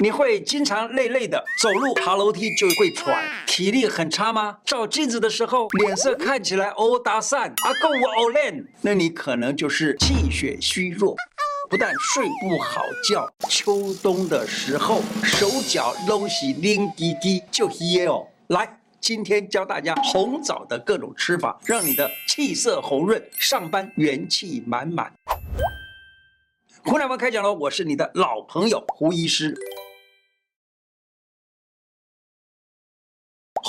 你会经常累累的走路爬楼梯就会喘，体力很差吗？照镜子的时候脸色看起来欧打散，阿够我欧练，那你可能就是气血虚弱，不但睡不好觉，秋冬的时候手脚都是冷滴滴，就噎哦。来，今天教大家红枣的各种吃法，让你的气色红润，上班元气满满。湖南文开讲喽，我是你的老朋友胡医师。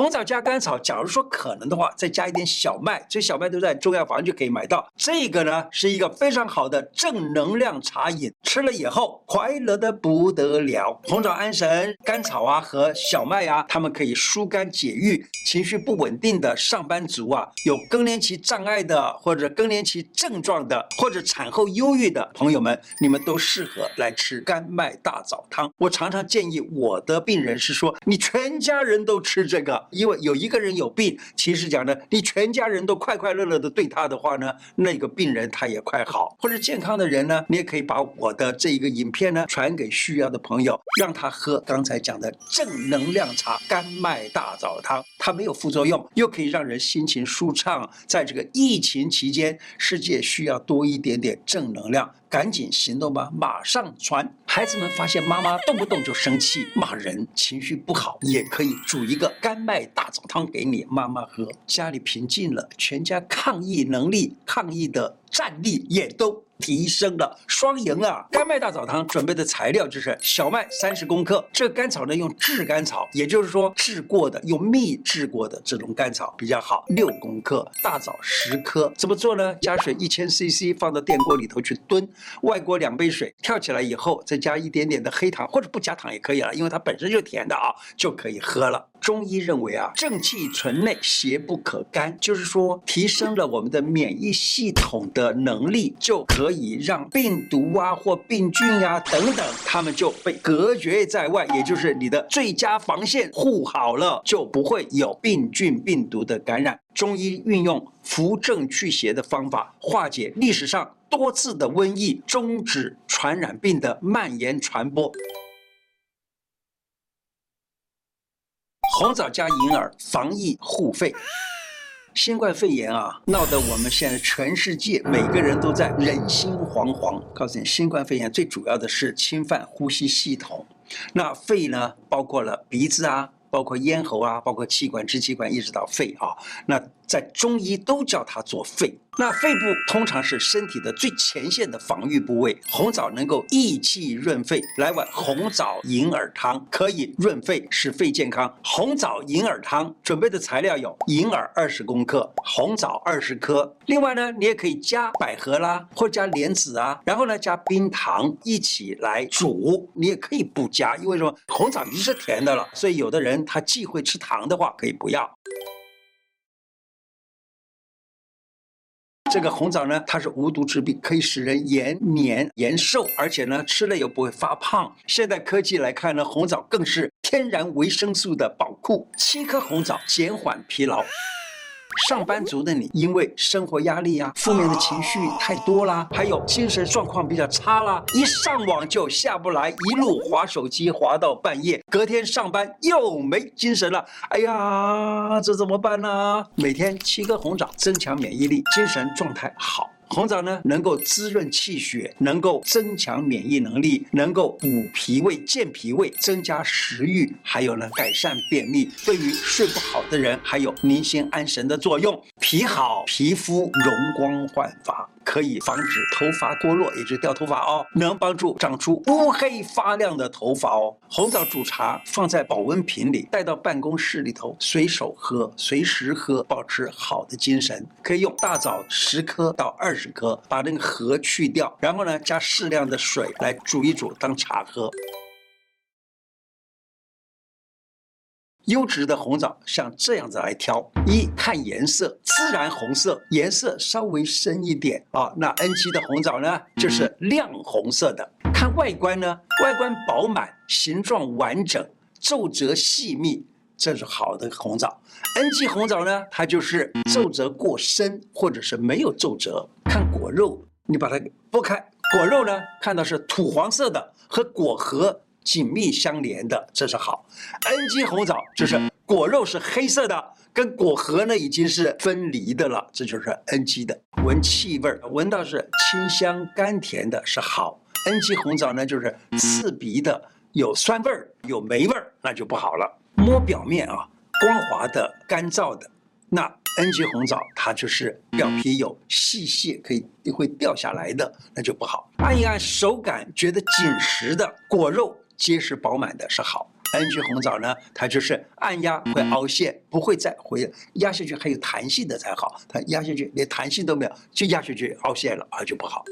红枣加甘草，假如说可能的话，再加一点小麦，这小麦都在中药房就可以买到。这个呢是一个非常好的正能量茶饮，吃了以后快乐的不得了。红枣安神，甘草啊和小麦啊，它们可以疏肝解郁。情绪不稳定的上班族啊，有更年期障碍的，或者更年期症状的，或者产后忧郁的朋友们，你们都适合来吃甘麦大枣汤。我常常建议我的病人是说，你全家人都吃这个。因为有一个人有病，其实讲呢，你全家人都快快乐乐的对他的话呢，那个病人他也快好。或者健康的人呢，你也可以把我的这一个影片呢传给需要的朋友，让他喝刚才讲的正能量茶甘麦大枣汤，它没有副作用，又可以让人心情舒畅。在这个疫情期间，世界需要多一点点正能量。赶紧行动吧，马上传！孩子们发现妈妈动不动就生气、骂人，情绪不好，也可以煮一个甘麦大枣汤给你妈妈喝。家里平静了，全家抗疫能力、抗疫的战力也都提升了，双赢啊！甘麦大枣汤准备的材料就是小麦三十公克，这个甘草呢用炙甘草，也就是说炙过的，用蜜制过的这种甘草比较好，六公克，大枣十颗。怎么做呢？加水一千 CC 放到电锅里头去炖，外锅两杯水，跳起来以后再加一点点的黑糖，或者不加糖也可以了，因为它本身就甜的啊，就可以喝了。中医认为啊，正气存内，邪不可干，就是说提升了我们的免疫系统的能力，就可可以让病毒啊或病菌呀、啊、等等，它们就被隔绝在外，也就是你的最佳防线护好了，就不会有病菌病毒的感染。中医运用扶正祛邪的方法，化解历史上多次的瘟疫，终止传染病的蔓延传播。红枣加银耳，防疫护肺。新冠肺炎啊，闹得我们现在全世界每个人都在人心惶惶。告诉你，新冠肺炎最主要的是侵犯呼吸系统。那肺呢，包括了鼻子啊，包括咽喉啊，包括气管、支气管，一直到肺啊。那在中医都叫它做肺。那肺部通常是身体的最前线的防御部位，红枣能够益气润肺，来碗红枣银耳汤可以润肺，使肺健康。红枣银耳汤准备的材料有银耳二十公克，红枣二十颗。另外呢，你也可以加百合啦，或者加莲子啊，然后呢加冰糖一起来煮。你也可以不加，因为什么？红枣已经是甜的了，所以有的人他忌讳吃糖的话，可以不要。这个红枣呢，它是无毒之病，可以使人延年延寿，而且呢，吃了又不会发胖。现代科技来看呢，红枣更是天然维生素的宝库。七颗红枣减缓疲劳。上班族的你，因为生活压力啊，负面的情绪太多啦，还有精神状况比较差啦，一上网就下不来，一路划手机划到半夜，隔天上班又没精神了。哎呀，这怎么办呢？每天七颗红枣，增强免疫力，精神状态好。红枣呢，能够滋润气血，能够增强免疫能力，能够补脾胃、健脾胃，增加食欲，还有呢，改善便秘。对于睡不好的人，还有宁心安神的作用。脾好，皮肤容光焕发。可以防止头发脱落，也就是掉头发哦，能帮助长出乌黑发亮的头发哦。红枣煮茶放在保温瓶里，带到办公室里头，随手喝，随时喝，保持好的精神。可以用大枣十颗到二十颗，把那个核去掉，然后呢，加适量的水来煮一煮，当茶喝。优质的红枣像这样子来挑：一看颜色，自然红色，颜色稍微深一点啊。那 N 七的红枣呢，就是亮红色的。看外观呢，外观饱满，形状完整，皱褶细密，这是好的红枣。N 七红枣呢，它就是皱褶过深，或者是没有皱褶。看果肉，你把它剥开，果肉呢，看到是土黄色的，和果核紧密相连的，这是好。N 基红枣就是果肉是黑色的，跟果核呢已经是分离的了，这就是 N 基的。闻气味儿，闻到是清香甘甜的，是好。N 基红枣呢就是刺鼻的，有酸味儿，有霉味儿，那就不好了。摸表面啊，光滑的、干燥的，那 N 基红枣它就是表皮有细屑，可以会掉下来的，那就不好。按一按手感觉得紧实的果肉。结实饱满的是好，N 基红枣呢，它就是按压会凹陷，不会再回压下去还有弹性的才好，它压下去连弹性都没有，就压下去凹陷了啊，就不好。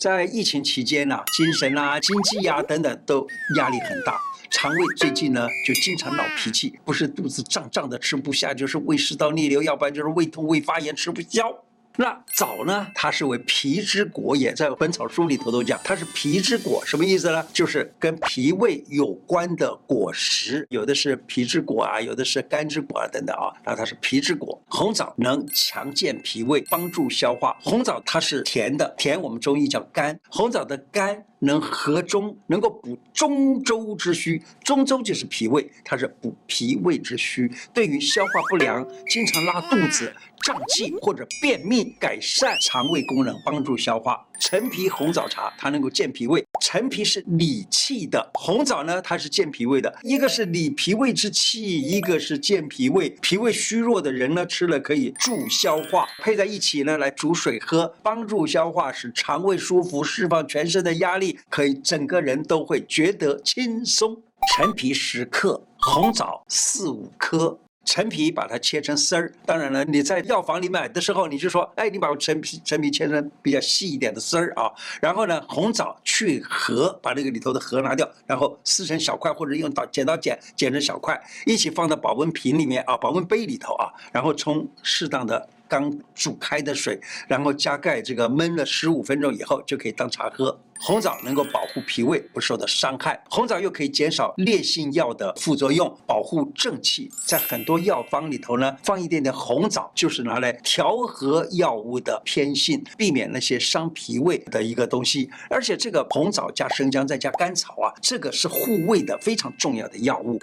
在疫情期间呢，精神啊、经济呀、啊、等等都压力很大，肠胃最近呢就经常闹脾气，不是肚子胀胀的吃不下，就是胃食道逆流，要不然就是胃痛、胃发炎吃不消。那枣呢？它是为脾之果也，在《本草书》里头都讲，它是脾之果，什么意思呢？就是跟脾胃有关的果实，有的是脾之果啊，有的是肝之果啊，等等啊。那它是脾之果，红枣能强健脾胃，帮助消化。红枣它是甜的，甜我们中医叫甘，红枣的甘。能和中，能够补中州之虚，中州就是脾胃，它是补脾胃之虚。对于消化不良、经常拉肚子、胀气或者便秘，改善肠胃功能，帮助消化。陈皮红枣茶，它能够健脾胃。陈皮是理气的，红枣呢，它是健脾胃的。一个是理脾胃之气，一个是健脾胃。脾胃虚弱的人呢，吃了可以助消化，配在一起呢，来煮水喝，帮助消化，使肠胃舒服，释放全身的压力，可以整个人都会觉得轻松。陈皮十克，红枣四五颗。陈皮把它切成丝儿，当然了，你在药房里买的时候，你就说，哎，你把我陈皮陈皮切成比较细一点的丝儿啊。然后呢，红枣去核，把那个里头的核拿掉，然后撕成小块，或者用刀剪刀剪剪成小块，一起放到保温瓶里面啊，保温杯里头啊，然后冲适当的。刚煮开的水，然后加盖，这个焖了十五分钟以后就可以当茶喝。红枣能够保护脾胃不受到伤害，红枣又可以减少烈性药的副作用，保护正气。在很多药方里头呢，放一点点红枣，就是拿来调和药物的偏性，避免那些伤脾胃的一个东西。而且这个红枣加生姜再加甘草啊，这个是护胃的非常重要的药物。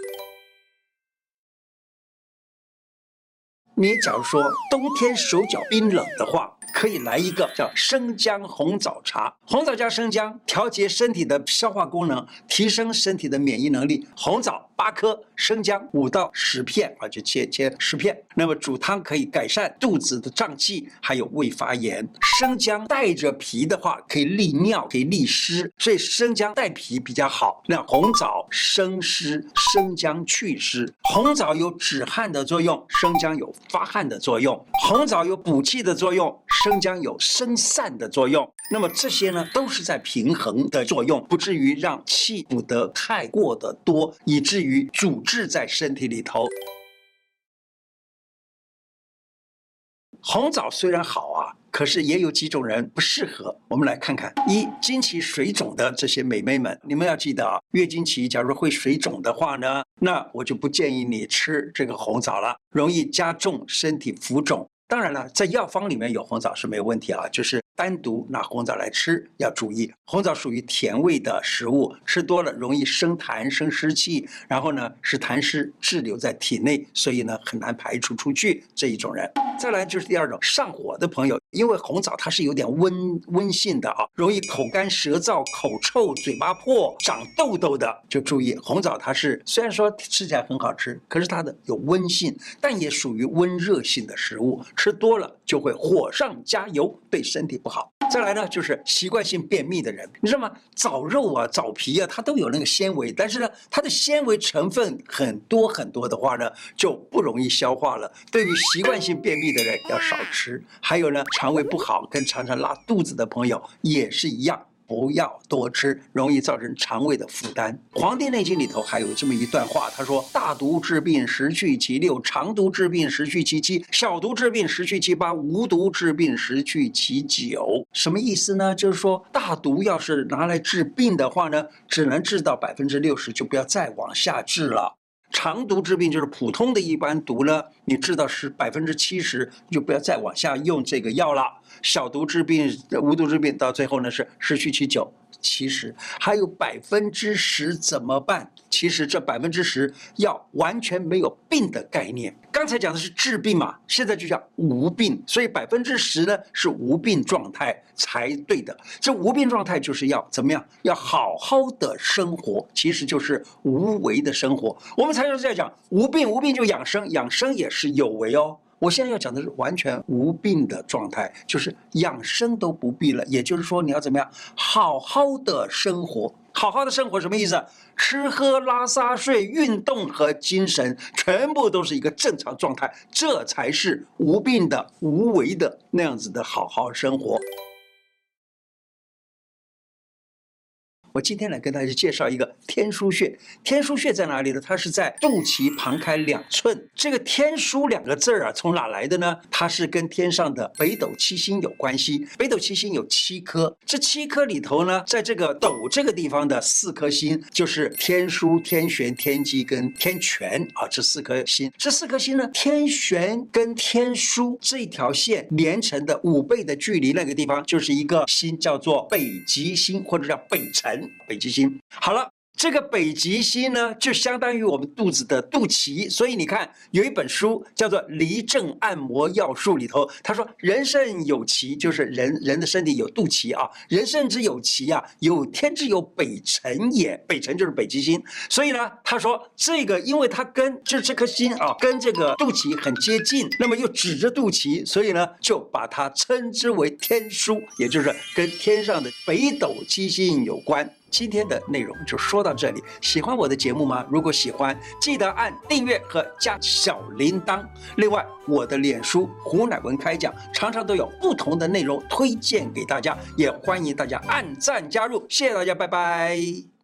你假如说冬天手脚冰冷的话，可以来一个叫生姜红枣茶。红枣加生姜，调节身体的消化功能，提升身体的免疫能力。红枣八颗，生姜五到十片啊，就切切十片。那么煮汤可以改善肚子的胀气，还有胃发炎。生姜带着皮的话，可以利尿，可以利湿，所以生姜带皮比较好。那红枣生湿，生姜去湿。红枣有止汗的作用，生姜有。发汗的作用，红枣有补气的作用，生姜有生散的作用。那么这些呢，都是在平衡的作用，不至于让气补得太过的多，以至于阻滞在身体里头。红枣虽然好啊，可是也有几种人不适合。我们来看看：一、经期水肿的这些美眉们，你们要记得啊，月经期假如会水肿的话呢，那我就不建议你吃这个红枣了，容易加重身体浮肿。当然了，在药方里面有红枣是没有问题啊，就是单独拿红枣来吃要注意。红枣属于甜味的食物，吃多了容易生痰、生湿气，然后呢使痰湿滞留在体内，所以呢很难排除出去这一种人。再来就是第二种上火的朋友，因为红枣它是有点温温性的啊，容易口干舌燥、口臭、嘴巴破、长痘痘的，就注意红枣它是虽然说吃起来很好吃，可是它的有温性，但也属于温热性的食物。吃多了就会火上加油，对身体不好。再来呢，就是习惯性便秘的人，你知道吗？枣肉啊、枣皮啊，它都有那个纤维，但是呢，它的纤维成分很多很多的话呢，就不容易消化了。对于习惯性便秘的人要少吃。还有呢，肠胃不好跟常常拉肚子的朋友也是一样。不要多吃，容易造成肠胃的负担。《黄帝内经》里头还有这么一段话，他说：“大毒治病十去其六，长毒治病十去其七，小毒治病十去其八，无毒治病十去其九。”什么意思呢？就是说，大毒要是拿来治病的话呢，只能治到百分之六十，就不要再往下治了。肠毒治病就是普通的一般毒呢，你治到是百分之七十，就不要再往下用这个药了。小毒治病、无毒治病，到最后呢是失去其九。其实还有百分之十怎么办？其实这百分之十要完全没有病的概念。刚才讲的是治病嘛，现在就叫无病，所以百分之十呢是无病状态才对的。这无病状态就是要怎么样？要好好的生活，其实就是无为的生活。我们常常在讲无病，无病就养生，养生也是有为哦。我现在要讲的是完全无病的状态，就是养生都不必了。也就是说，你要怎么样好好的生活？好好的生活什么意思？吃喝拉撒睡、运动和精神，全部都是一个正常状态，这才是无病的、无为的那样子的好好生活。我今天来跟大家介绍一个天枢穴。天枢穴在哪里呢？它是在肚脐旁开两寸。这个“天枢”两个字儿啊，从哪来的呢？它是跟天上的北斗七星有关系。北斗七星有七颗，这七颗里头呢，在这个斗这个地方的四颗星，就是天枢、天璇、天机跟天权啊，这四颗星。这四颗星呢，天璇跟天枢这一条线连成的五倍的距离，那个地方就是一个星，叫做北极星，或者叫北辰。北极星，好了。这个北极星呢，就相当于我们肚子的肚脐，所以你看有一本书叫做《离症按摩要术》里头，他说人肾有脐，就是人人的身体有肚脐啊，人肾之有脐啊，有天之有北辰也，北辰就是北极星，所以呢，他说这个因为它跟就这颗星啊，跟这个肚脐很接近，那么又指着肚脐，所以呢，就把它称之为天枢，也就是跟天上的北斗七星有关。今天的内容就说到这里。喜欢我的节目吗？如果喜欢，记得按订阅和加小铃铛。另外，我的脸书胡乃文开讲常常都有不同的内容推荐给大家，也欢迎大家按赞加入。谢谢大家，拜拜。